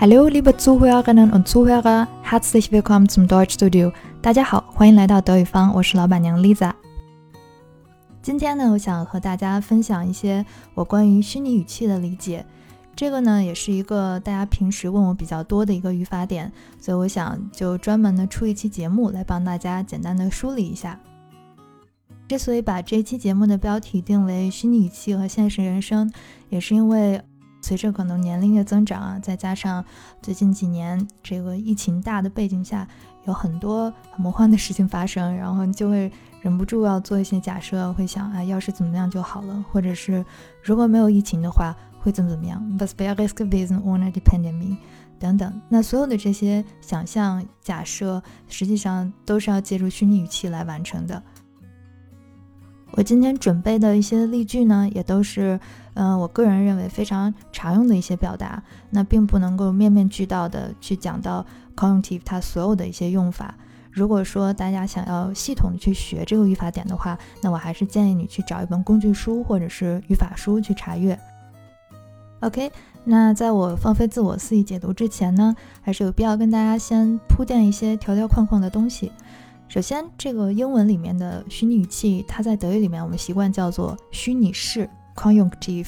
Hello, liebe Zuhörerinnen und Zuhörer, herzlich willkommen zum Deutschstudio。大家好，欢迎来到德语坊，我是老板娘 Lisa。今天呢，我想和大家分享一些我关于虚拟语气的理解。这个呢，也是一个大家平时问我比较多的一个语法点，所以我想就专门的出一期节目来帮大家简单的梳理一下。之所以把这期节目的标题定为虚拟语气和现实人生，也是因为随着可能年龄的增长啊，再加上最近几年这个疫情大的背景下，有很多魔幻的事情发生，然后就会忍不住要做一些假设，会想啊，要是怎么样就好了，或者是如果没有疫情的话会怎么怎么样？Was wäre es gewesen ohne die Pandemie？等等。那所有的这些想象假设，实际上都是要借助虚拟语气来完成的。我今天准备的一些例句呢，也都是，嗯，我个人认为非常常用的一些表达，那并不能够面面俱到的去讲到 cognitive 它所有的一些用法。如果说大家想要系统的去学这个语法点的话，那我还是建议你去找一本工具书或者是语法书去查阅。OK，那在我放飞自我肆意解读之前呢，还是有必要跟大家先铺垫一些条条框框的东西。首先，这个英文里面的虚拟语气，它在德语里面我们习惯叫做虚拟式 （Conjunctive）。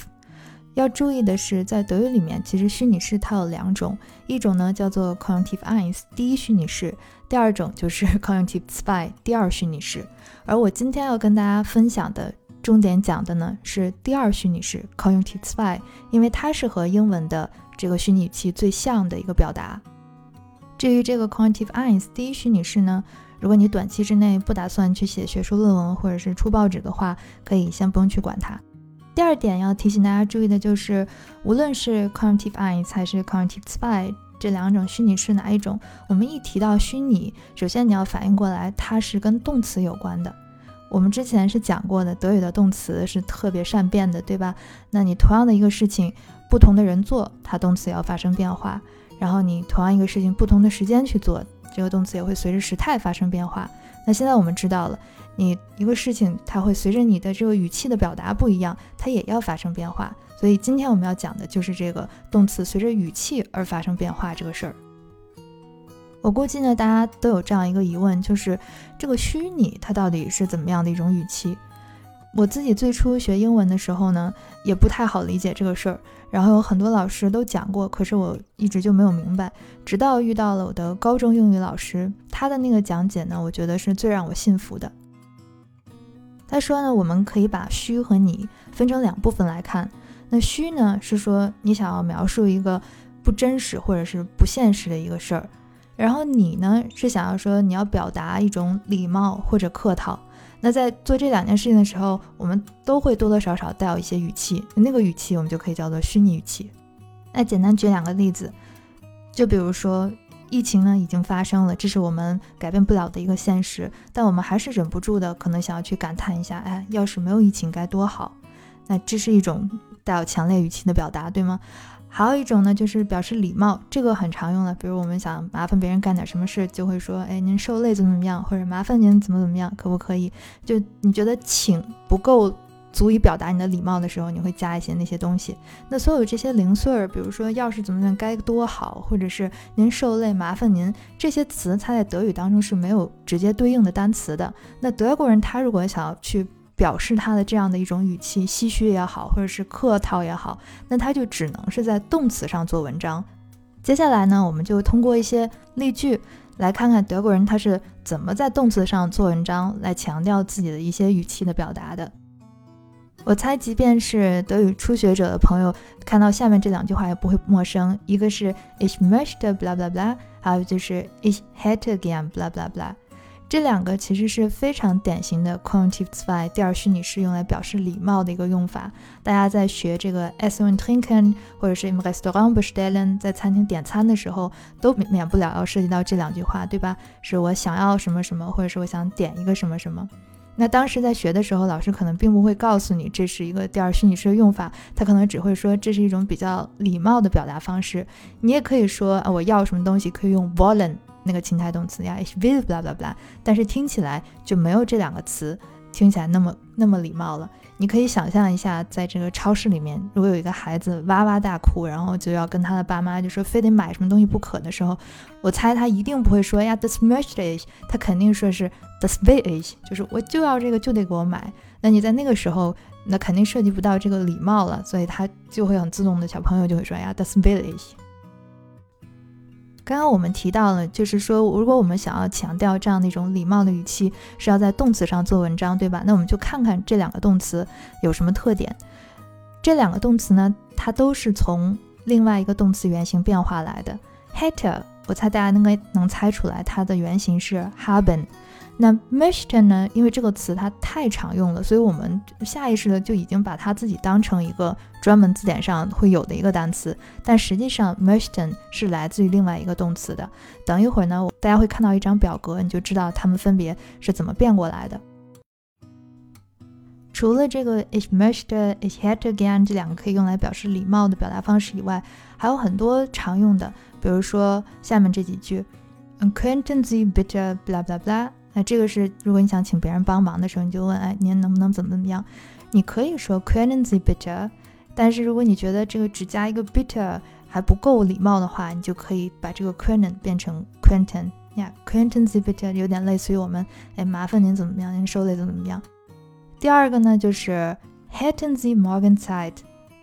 要注意的是，在德语里面，其实虚拟式它有两种，一种呢叫做 Conjunctive eins 第一虚拟式，第二种就是 Conjunctive zwei 第二虚拟式。而我今天要跟大家分享的重点讲的呢是第二虚拟式 Conjunctive zwei，因为它是和英文的这个虚拟语气最像的一个表达。至于这个 Conjunctive eins 第一虚拟式呢？如果你短期之内不打算去写学术论文或者是出报纸的话，可以先不用去管它。第二点要提醒大家注意的就是，无论是 cognitive eins 还是 cognitive zwei 这两种虚拟是哪一种，我们一提到虚拟，首先你要反应过来它是跟动词有关的。我们之前是讲过的，德语的动词是特别善变的，对吧？那你同样的一个事情，不同的人做，它动词要发生变化；然后你同样一个事情，不同的时间去做。这个动词也会随着时态发生变化。那现在我们知道了，你一个事情它会随着你的这个语气的表达不一样，它也要发生变化。所以今天我们要讲的就是这个动词随着语气而发生变化这个事儿。我估计呢，大家都有这样一个疑问，就是这个虚拟它到底是怎么样的一种语气？我自己最初学英文的时候呢，也不太好理解这个事儿，然后有很多老师都讲过，可是我一直就没有明白。直到遇到了我的高中英语老师，他的那个讲解呢，我觉得是最让我信服的。他说呢，我们可以把虚和你分成两部分来看。那虚呢，是说你想要描述一个不真实或者是不现实的一个事儿，然后你呢，是想要说你要表达一种礼貌或者客套。那在做这两件事情的时候，我们都会多多少少带有一些语气，那个语气我们就可以叫做虚拟语气。那简单举两个例子，就比如说疫情呢已经发生了，这是我们改变不了的一个现实，但我们还是忍不住的可能想要去感叹一下，哎，要是没有疫情该多好。那这是一种带有强烈语气的表达，对吗？还有一种呢，就是表示礼貌，这个很常用的。比如我们想麻烦别人干点什么事，就会说：“哎，您受累怎么怎么样，或者麻烦您怎么怎么样，可不可以？”就你觉得请不够足以表达你的礼貌的时候，你会加一些那些东西。那所有这些零碎儿，比如说要是怎么怎么该多好，或者是您受累麻烦您这些词，它在德语当中是没有直接对应的单词的。那德国人他如果想要去。表示他的这样的一种语气，唏嘘也好，或者是客套也好，那他就只能是在动词上做文章。接下来呢，我们就通过一些例句来看看德国人他是怎么在动词上做文章，来强调自己的一些语气的表达的。我猜，即便是德语初学者的朋友，看到下面这两句话也不会陌生。一个是 Ich möchte bla bla bla，还有就是 Ich hätte gern bla bla bla。这两个其实是非常典型的 cognitive zwei 第二虚拟式用来表示礼貌的一个用法。大家在学这个 essen trinken 或者是 im Restaurant bestellen 在餐厅点餐的时候，都免不了要涉及到这两句话，对吧？是我想要什么什么，或者是我想点一个什么什么。那当时在学的时候，老师可能并不会告诉你这是一个第二虚拟式的用法，他可能只会说这是一种比较礼貌的表达方式。你也可以说啊，我要什么东西可以用 wollen。那个情态动词呀，ich will blah blah blah，但是听起来就没有这两个词听起来那么那么礼貌了。你可以想象一下，在这个超市里面，如果有一个孩子哇哇大哭，然后就要跟他的爸妈就说非得买什么东西不可的时候，我猜他一定不会说呀 this möchte ich，他肯定说是 this will ich，就是我就要这个就得给我买。那你在那个时候，那肯定涉及不到这个礼貌了，所以他就会很自动的小朋友就会说呀 this will ich。刚刚我们提到了，就是说，如果我们想要强调这样的一种礼貌的语气，是要在动词上做文章，对吧？那我们就看看这两个动词有什么特点。这两个动词呢，它都是从另外一个动词原型变化来的。Hater，我猜大家应该能猜出来，它的原型是 haben。那 möchte 呢？因为这个词它太常用了，所以我们下意识的就已经把它自己当成一个专门字典上会有的一个单词。但实际上，möchten 是来自于另外一个动词的。等一会儿呢，大家会看到一张表格，你就知道它们分别是怎么变过来的。除了这个 ich möchte、ich hätte gern 这两个可以用来表示礼貌的表达方式以外，还有很多常用的，比如说下面这几句：könnten Sie bitte bla bla bla。那这个是，如果你想请别人帮忙的时候，你就问，哎，您能不能怎么怎么样？你可以说 können Sie bitte，但是如果你觉得这个只加一个 Bitter 还不够礼貌的话，你就可以把这个 können 变成 könnten 呀，könnten Sie bitte 有点类似于我们，哎，麻烦您怎么样？您受累怎么怎么样？第二个呢，就是 hätten Sie morgen Zeit。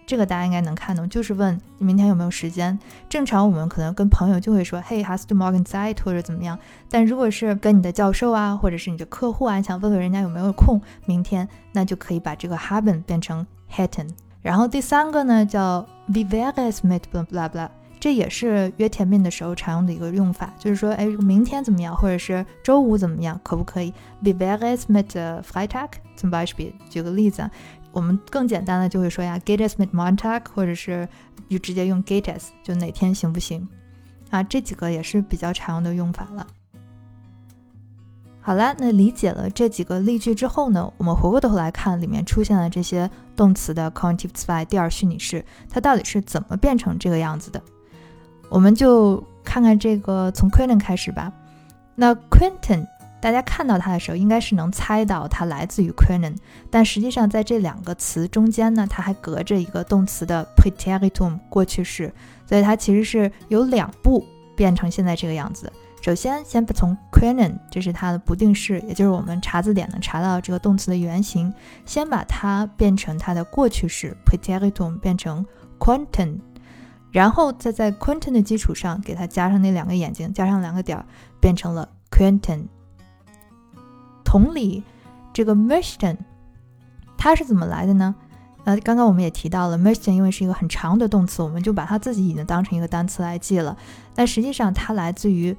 这个大家应该能看懂，就是问明天有没有时间。正常我们可能跟朋友就会说，Hey, hast du morgen Zeit 或者怎么样。但如果是跟你的教授啊，或者是你的客户啊，想问问人家有没有空明天，那就可以把这个 haben 变成 hätten。然后第三个呢叫 wie wäre es mit blah blah blah 这也是约甜面的时候常用的一个用法，就是说，哎，明天怎么样，或者是周五怎么样，可不可以？wie wäre es mit Freitag zum Beispiel？举个例子。我们更简单的就会说呀，get us mit Montag，或者是就直接用 get us，就哪天行不行？啊，这几个也是比较常用的用法了。好了，那理解了这几个例句之后呢，我们回过头来看里面出现的这些动词的 cognitive zwei 第二虚拟式，它到底是怎么变成这个样子的？我们就看看这个从 Quentin 开始吧。那 Quentin。大家看到它的时候，应该是能猜到它来自于 Quenen，但实际上在这两个词中间呢，它还隔着一个动词的 Preteritum 过去式，所以它其实是有两步变成现在这个样子。首先，先从 Quenen，这是它的不定式，也就是我们查字典能查到这个动词的原型，先把它变成它的过去式 Preteritum 变成 Quenten，然后再在 Quenten 的基础上给它加上那两个眼睛，加上两个点儿，变成了 Quenten。同理，这个 möchten 它是怎么来的呢？呃，刚刚我们也提到了 möchten，因为是一个很长的动词，我们就把它自己已经当成一个单词来记了。但实际上它来自于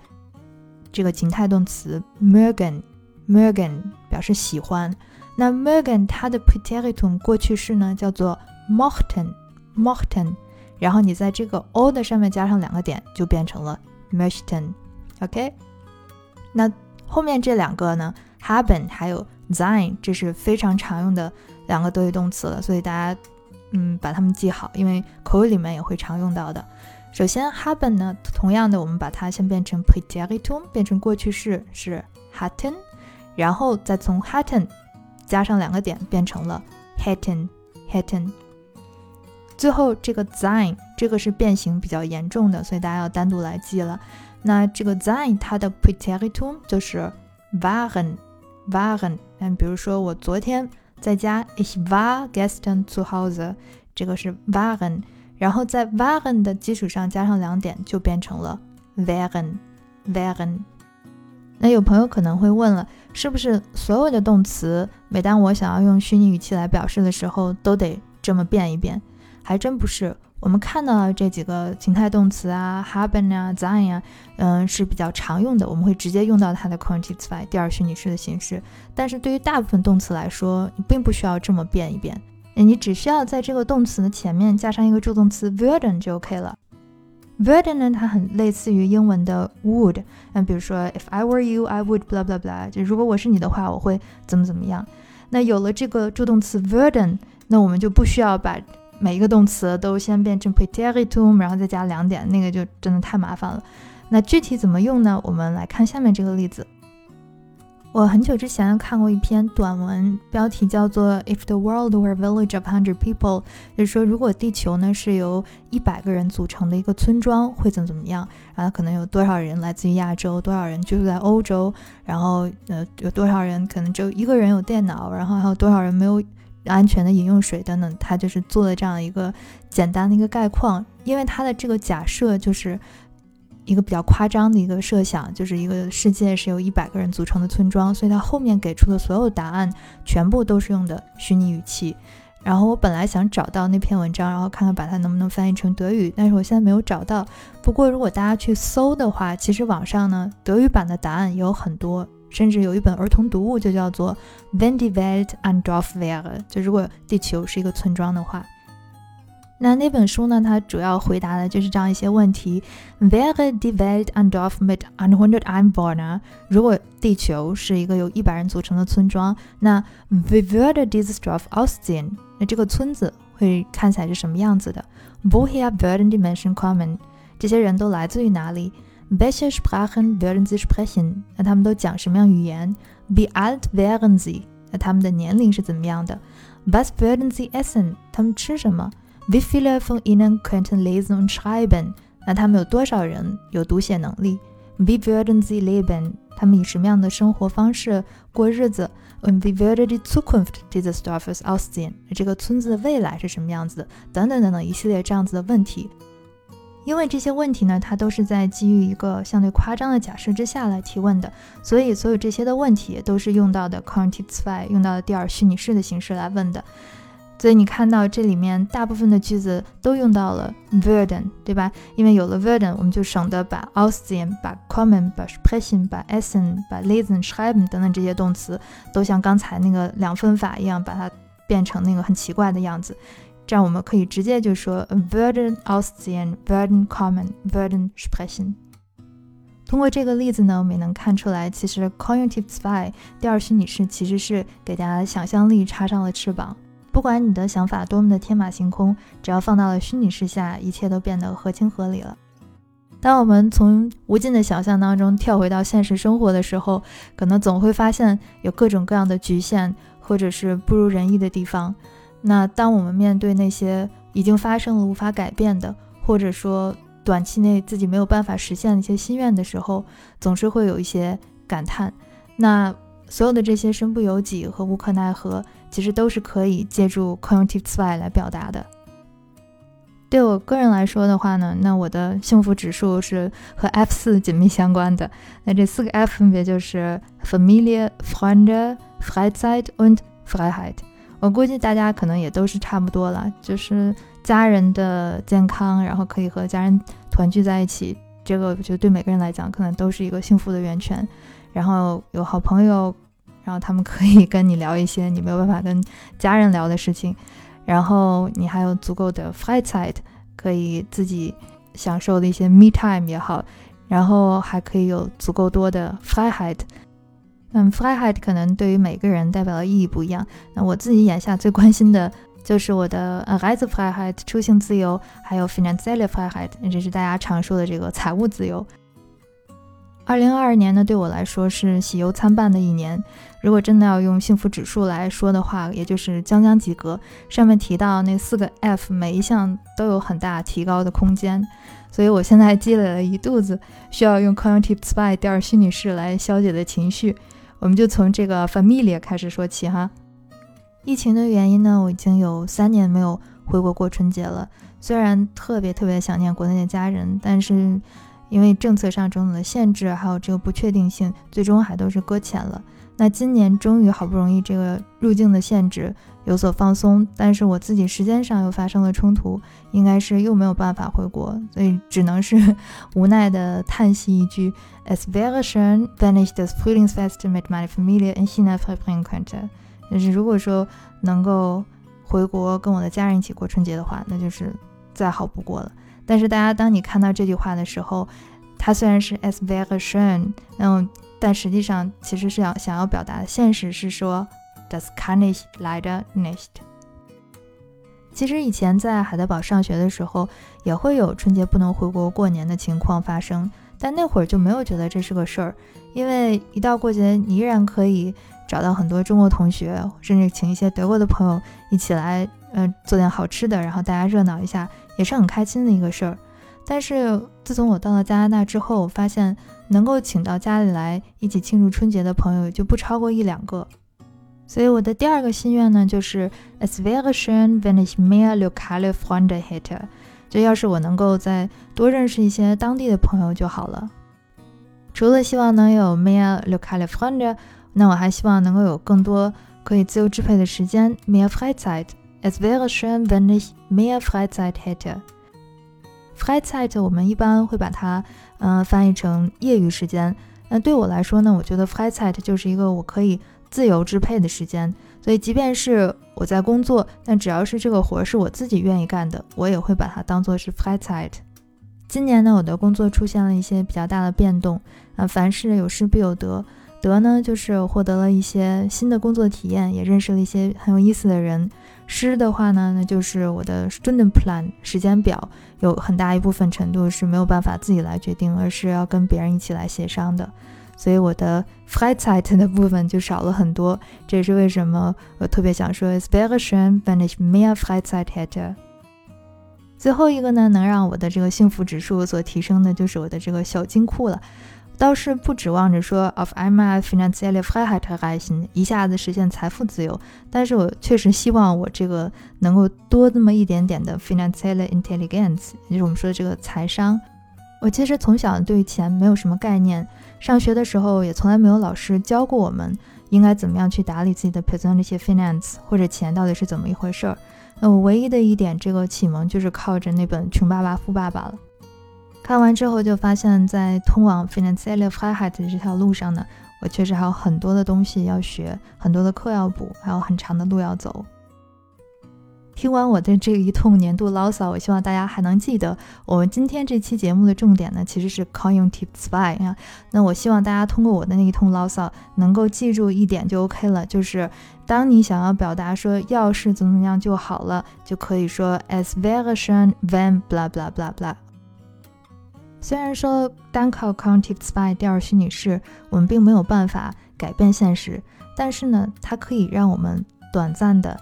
这个情态动词 mögen，mögen 表示喜欢。那 mögen 它的 preteritum 过去式呢叫做 mochten，mochten，然后你在这个 o 的上面加上两个点，就变成了 möchten。OK，那后面这两个呢？haben 还有 sein，这是非常常用的两个德语动词了，所以大家嗯把它们记好，因为口语里面也会常用到的。首先 haben 呢，同样的我们把它先变成 Präteritum，变成过去式是 hatten，然后再从 hatten 加上两个点变成了 hatten hatten。最后这个 sein 这个是变形比较严重的，所以大家要单独来记了。那这个 sein 它的 Präteritum 就是 waren。waren，嗯，比如说我昨天在家，ich war gestern zu Hause，这个是 waren，然后在 waren 的基础上加上两点，就变成了 waren。waren。那有朋友可能会问了，是不是所有的动词，每当我想要用虚拟语气来表示的时候，都得这么变一变？还真不是。我们看到了这几个情态动词啊，haben 啊，sein 呀，嗯，是比较常用的，我们会直接用到它的 cognitive zwei 第二虚拟式的形式。但是对于大部分动词来说，你并不需要这么变一变，你只需要在这个动词的前面加上一个助动词 werden 就 OK 了。werden 呢，它很类似于英文的 would，嗯，比如说 if I were you，I would blah blah blah，就如果我是你的话，我会怎么怎么样。那有了这个助动词 werden，那我们就不需要把每一个动词都先变成 preteritum，然后再加两点，那个就真的太麻烦了。那具体怎么用呢？我们来看下面这个例子。我很久之前看过一篇短文，标题叫做《If the World Were a Village of Hundred People》，就是说如果地球呢是由一百个人组成的一个村庄，会怎么怎么样？然后可能有多少人来自于亚洲，多少人居住在欧洲，然后呃有多少人可能只有一个人有电脑，然后还有多少人没有安全的饮用水等等。他就是做了这样一个简单的一个概况，因为他的这个假设就是。一个比较夸张的一个设想，就是一个世界是由一百个人组成的村庄，所以它后面给出的所有答案全部都是用的虚拟语气。然后我本来想找到那篇文章，然后看看把它能不能翻译成德语，但是我现在没有找到。不过如果大家去搜的话，其实网上呢德语版的答案也有很多，甚至有一本儿童读物就叫做《Wenn die Welt ein Dorf wäre》，就如果地球是一个村庄的话。那那本书呢？它主要回答的就是这样一些问题：Wäre die Welt ein Dorf mit 100 Einwohnern？如果地球是一个由一百人组成的村庄，那 Wie würde dieses Dorf aussehen？那这个村子会看起来是什么样子的？Woher würden die Menschen Common，这些人都来自于哪里？Welche Sprachen würden sie sprechen？那他们都讲什么样语言？Wie alt wären sie？那他们的年龄是怎么样的？Was würden sie essen？他们吃什么？Wie viele von ihnen könnten lesen und schreiben？那他们有多少人有读写能力？Wie würden sie leben？他们以什么样的生活方式过日子？Und wie würde die Zukunft dieses Dorfes aussehen？这个村子的未来是什么样子的？等等等等一系列这样子的问题。因为这些问题呢，它都是在基于一个相对夸张的假设之下来提问的，所以所有这些的问题都是用到的 cognitive zwei，用到的第二虚拟式的形式来问的。所以你看到这里面大部分的句子都用到了 werden，对吧？因为有了 werden，我们就省得把 aussehen、把 kommen、把 sprechen、把 essen、把 lesen、schreiben 等等这些动词都像刚才那个两分法一样，把它变成那个很奇怪的样子。这样我们可以直接就说 werden aussehen、werden kommen、werden sprechen。通过这个例子呢，我们也能看出来，其实 cognitive zwei 第二虚拟式其实是给大家想象力插上了翅膀。不管你的想法多么的天马行空，只要放到了虚拟世下，一切都变得合情合理了。当我们从无尽的想象当中跳回到现实生活的时候，可能总会发现有各种各样的局限，或者是不如人意的地方。那当我们面对那些已经发生了无法改变的，或者说短期内自己没有办法实现的一些心愿的时候，总是会有一些感叹。那所有的这些身不由己和无可奈何。其实都是可以借助 cognitive zwei 来表达的。对我个人来说的话呢，那我的幸福指数是和 F 四紧密相关的。那这四个 F 分别就是 Familie、Freunde、Freizeit und Freiheit。我估计大家可能也都是差不多了，就是家人的健康，然后可以和家人团聚在一起，这个我觉得对每个人来讲可能都是一个幸福的源泉。然后有好朋友。然后他们可以跟你聊一些你没有办法跟家人聊的事情，然后你还有足够的 Freizeit，可以自己享受的一些 me time 也好，然后还可以有足够多的 Freiheit。嗯 Freiheit 可能对于每个人代表的意义不一样。那我自己眼下最关心的就是我的 r i s e Freiheit 出行自由，还有 financial Freiheit，也就是大家常说的这个财务自由。二零二二年呢，对我来说是喜忧参半的一年。如果真的要用幸福指数来说的话，也就是将将及格。上面提到那四个 F，每一项都有很大提高的空间。所以我现在积累了一肚子需要用 cognitive zwei 第二虚拟式来消解的情绪。我们就从这个 familia 开始说起哈。疫情的原因呢，我已经有三年没有回国过春节了。虽然特别特别想念国内的家人，但是。因为政策上种种的限制，还有这个不确定性，最终还都是搁浅了。那今年终于好不容易这个入境的限制有所放松，但是我自己时间上又发生了冲突，应该是又没有办法回国，所以只能是 无奈的叹息一句：Es wäre schön, wenn ich das Frühlingsfest mit meiner Familie in China verbringen könnte。就是如果说能够回国跟我的家人一起过春节的话，那就是再好不过了。但是大家，当你看到这句话的时候，它虽然是 as very schön，嗯，但实际上其实是要想要表达的现实是说，das kann ich leider nicht。其实以前在海德堡上学的时候，也会有春节不能回国过年的情况发生，但那会儿就没有觉得这是个事儿，因为一到过节，你依然可以找到很多中国同学，甚至请一些德国的朋友一起来，嗯，做点好吃的，然后大家热闹一下，也是很开心的一个事儿。但是自从我到了加拿大之后，我发现能够请到家里来一起庆祝春节的朋友就不超过一两个。所以我的第二个心愿呢，就是 Es wäre schön, wenn ich mehr lokale Freunde hätte。就要是我能够再多认识一些当地的朋友就好了。除了希望能有 mehr lokale Freunde，那我还希望能够有更多可以自由支配的时间，mehr Freizeit。Es wäre schön, wenn ich mehr Freizeit hätte。Freizeit 我们一般会把它嗯翻译成业余时间。那对我来说呢，我觉得 Freizeit 就是一个我可以自由支配的时间。所以即便是我在工作，但只要是这个活是我自己愿意干的，我也会把它当做是 Freizeit。今年呢，我的工作出现了一些比较大的变动。啊，凡事有失必有得，得呢就是获得了一些新的工作体验，也认识了一些很有意思的人。失的话呢，那就是我的 student plan 时间表有很大一部分程度是没有办法自己来决定，而是要跟别人一起来协商的，所以我的 Freizeit 的部分就少了很多。这也是为什么我特别想说 Es wäre schön, wenn ich mehr Freizeit hätte。最后一个呢，能让我的这个幸福指数所提升的，就是我的这个小金库了。倒是不指望着说 of my financial Freiheit erreichen，一下子实现财富自由，但是我确实希望我这个能够多那么一点点的 financial intelligence，也就是我们说的这个财商。我其实从小对钱没有什么概念，上学的时候也从来没有老师教过我们应该怎么样去打理自己的 personal finance，或者钱到底是怎么一回事儿。那我唯一的一点这个启蒙就是靠着那本《穷爸爸富爸爸》了。看完之后就发现，在通往 financial freiheit 的这条路上呢，我确实还有很多的东西要学，很多的课要补，还有很长的路要走。听完我的这一通年度牢骚，我希望大家还能记得，我们今天这期节目的重点呢，其实是 cognitive spy 啊。那我希望大家通过我的那一通牢骚，能够记住一点就 OK 了，就是当你想要表达说要是怎么怎么样就好了，就可以说 as wäre schön wen blah blah blah blah。虽然说单靠 cognitive spy 第二虚拟式，我们并没有办法改变现实，但是呢，它可以让我们短暂的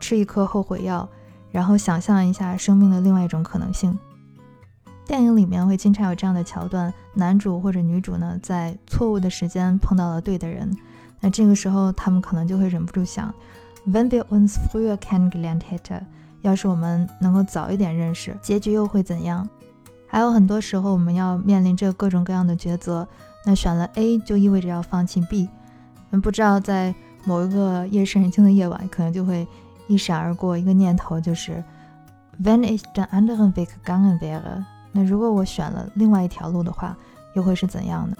吃一颗后悔药，然后想象一下生命的另外一种可能性。电影里面会经常有这样的桥段：男主或者女主呢，在错误的时间碰到了对的人，那这个时候他们可能就会忍不住想：Wenn wir uns früher kennengelernt hätten，要是我们能够早一点认识，结局又会怎样？还有很多时候，我们要面临着各种各样的抉择。那选了 A 就意味着要放弃 B。嗯，不知道在某一个夜深人静的夜晚，可能就会一闪而过一个念头，就是 When ich den anderen Weg gegangen wäre，那如果我选了另外一条路的话，又会是怎样的？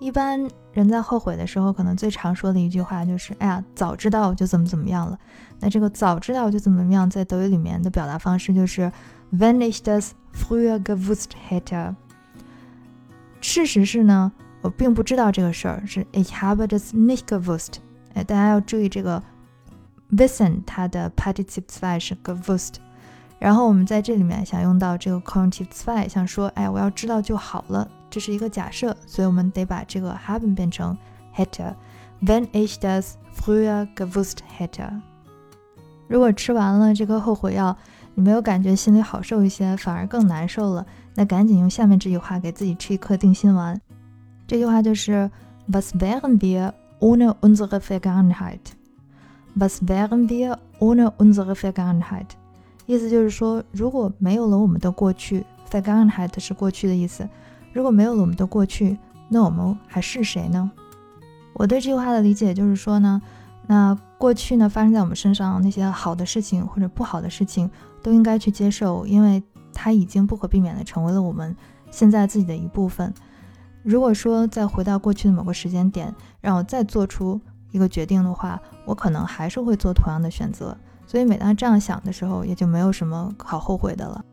一般人在后悔的时候，可能最常说的一句话就是：“哎呀，早知道就怎么怎么样了。”那这个“早知道就怎么怎么样”在德语里面的表达方式就是 When ich das früher gewusst hätte。事实是呢，我并不知道这个事儿，是 ich habe das nicht gewusst。哎，大家要注意这个 wissen 它的 Partizip zwei 是 gewusst。然后我们在这里面想用到这个 Cognitive zwei，想说，哎，我要知道就好了，这是一个假设，所以我们得把这个 haben 变成 hätte。Wenn ich das früher gewusst hätte。如果吃完了这颗后悔药。你没有感觉心里好受一些，反而更难受了。那赶紧用下面这句话给自己吃一颗定心丸。这句话就是：Was wären wir ohne unsere Vergangenheit？Was wären wir ohne unsere Vergangenheit？意思就是说，如果没有了我们的过去，Vergangenheit 是过去的意思。如果没有了我们的过去，那我们还是谁呢？我对这句话的理解就是说呢，那过去呢发生在我们身上那些好的事情或者不好的事情。都应该去接受，因为它已经不可避免地成为了我们现在自己的一部分。如果说再回到过去的某个时间点，让我再做出一个决定的话，我可能还是会做同样的选择。所以每当这样想的时候，也就没有什么好后悔的了。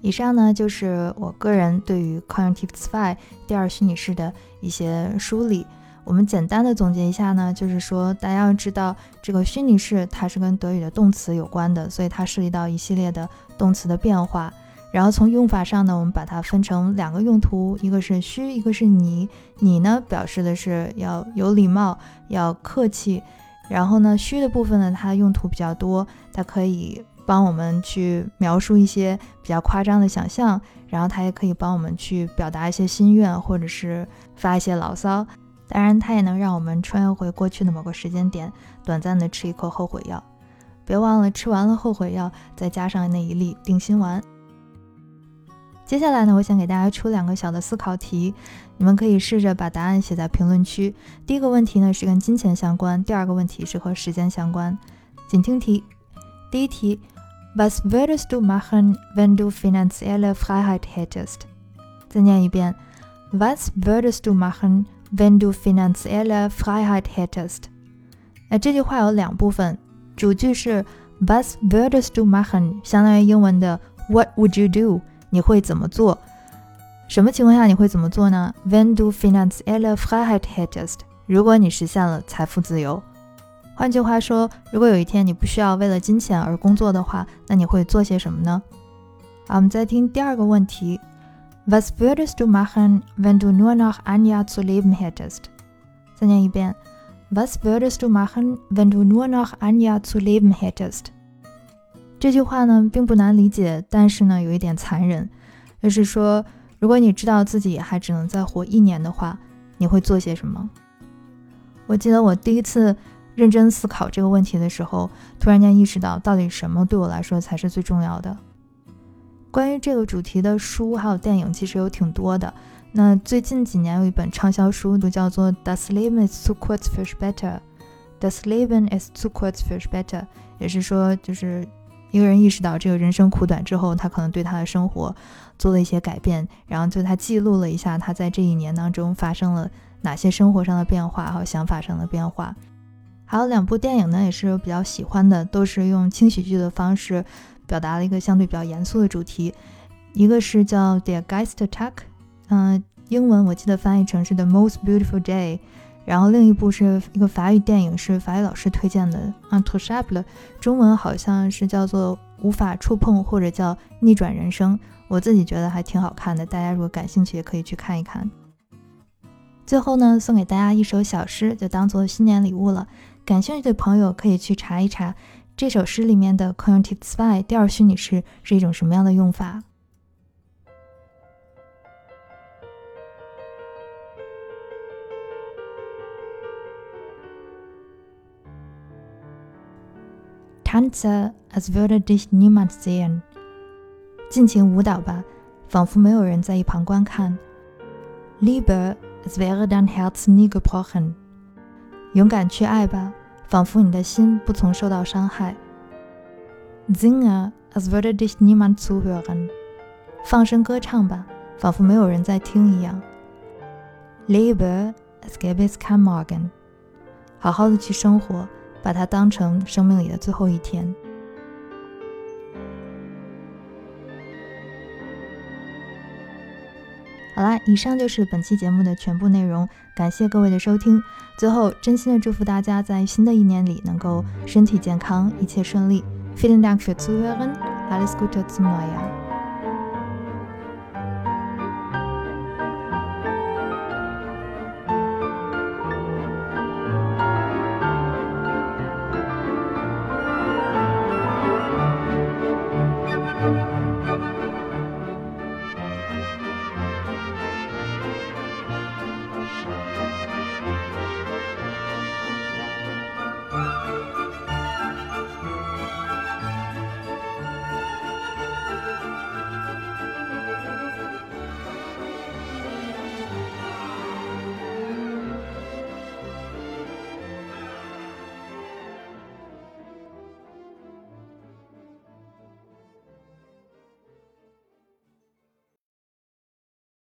以上呢，就是我个人对于 Cognitive Spy 第二虚拟式的一些梳理。我们简单的总结一下呢，就是说大家要知道，这个虚拟式它是跟德语的动词有关的，所以它涉及到一系列的动词的变化。然后从用法上呢，我们把它分成两个用途，一个是虚，一个是你。你呢，表示的是要有礼貌，要客气。然后呢，虚的部分呢，它用途比较多，它可以帮我们去描述一些比较夸张的想象，然后它也可以帮我们去表达一些心愿，或者是发一些牢骚。当然，它也能让我们穿越回过去的某个时间点，短暂的吃一口后悔药。别忘了，吃完了后悔药，再加上那一粒定心丸。接下来呢，我想给大家出两个小的思考题，你们可以试着把答案写在评论区。第一个问题呢是跟金钱相关，第二个问题是和时间相关。请听题。第一题：Was würdest du machen, wenn du finanzielle Freiheit hättest？再念一遍：Was würdest du machen, When du finanzielle Freiheit hättest？那这句话有两部分，主句是 Was würdest du machen？相当于英文的 What would you do？你会怎么做？什么情况下你会怎么做呢？When du finanzielle Freiheit hättest，如果你实现了财富自由。换句话说，如果有一天你不需要为了金钱而工作的话，那你会做些什么呢？好，我们再听第二个问题：Was würdest du machen, wenn du nur noch ein Jahr zu leben hättest？再念一遍：Was würdest du machen, wenn du nur noch ein Jahr zu leben hättest？这句话呢并不难理解，但是呢有一点残忍，就是说，如果你知道自己还只能再活一年的话，你会做些什么？我记得我第一次认真思考这个问题的时候，突然间意识到，到底什么对我来说才是最重要的？关于这个主题的书还有电影其实有挺多的。那最近几年有一本畅销书，就叫做《Does Leben ist zu kurz für später》，《Does Leben ist zu kurz für später》，也是说就是。一个人意识到这个人生苦短之后，他可能对他的生活做了一些改变，然后就他记录了一下他在这一年当中发生了哪些生活上的变化和想法上的变化。还有两部电影呢，也是比较喜欢的，都是用轻喜剧的方式表达了一个相对比较严肃的主题。一个是叫《Der Geist Attack，》，嗯，英文我记得翻译成是《The Most Beautiful Day》。然后另一部是一个法语电影，是法语老师推荐的《Untouchable》，中文好像是叫做《无法触碰》或者叫《逆转人生》。我自己觉得还挺好看的，大家如果感兴趣也可以去看一看。最后呢，送给大家一首小诗，就当做新年礼物了。感兴趣的朋友可以去查一查这首诗里面的 c o n j u n t i v e zwei 第二虚拟式是一种什么样的用法。Tanze, als würde dich niemand sehen。尽情舞蹈吧，仿佛没有人在一旁观看。Liebe, als wäre dein Herz nie gebrochen。勇敢去爱吧，仿佛你的心不曾受到伤害。Singe, als würde dich niemand zuhören。放声歌唱吧，仿佛没有人在听一样。Lebe, als gäbe es kein Morgen。好好的去生活。把它当成生命里的最后一天。好啦，以上就是本期节目的全部内容，感谢各位的收听。最后，真心的祝福大家在新的一年里能够身体健康，一切顺利。Vielen Dank für Zuhören, alles Gute zum Neujahr.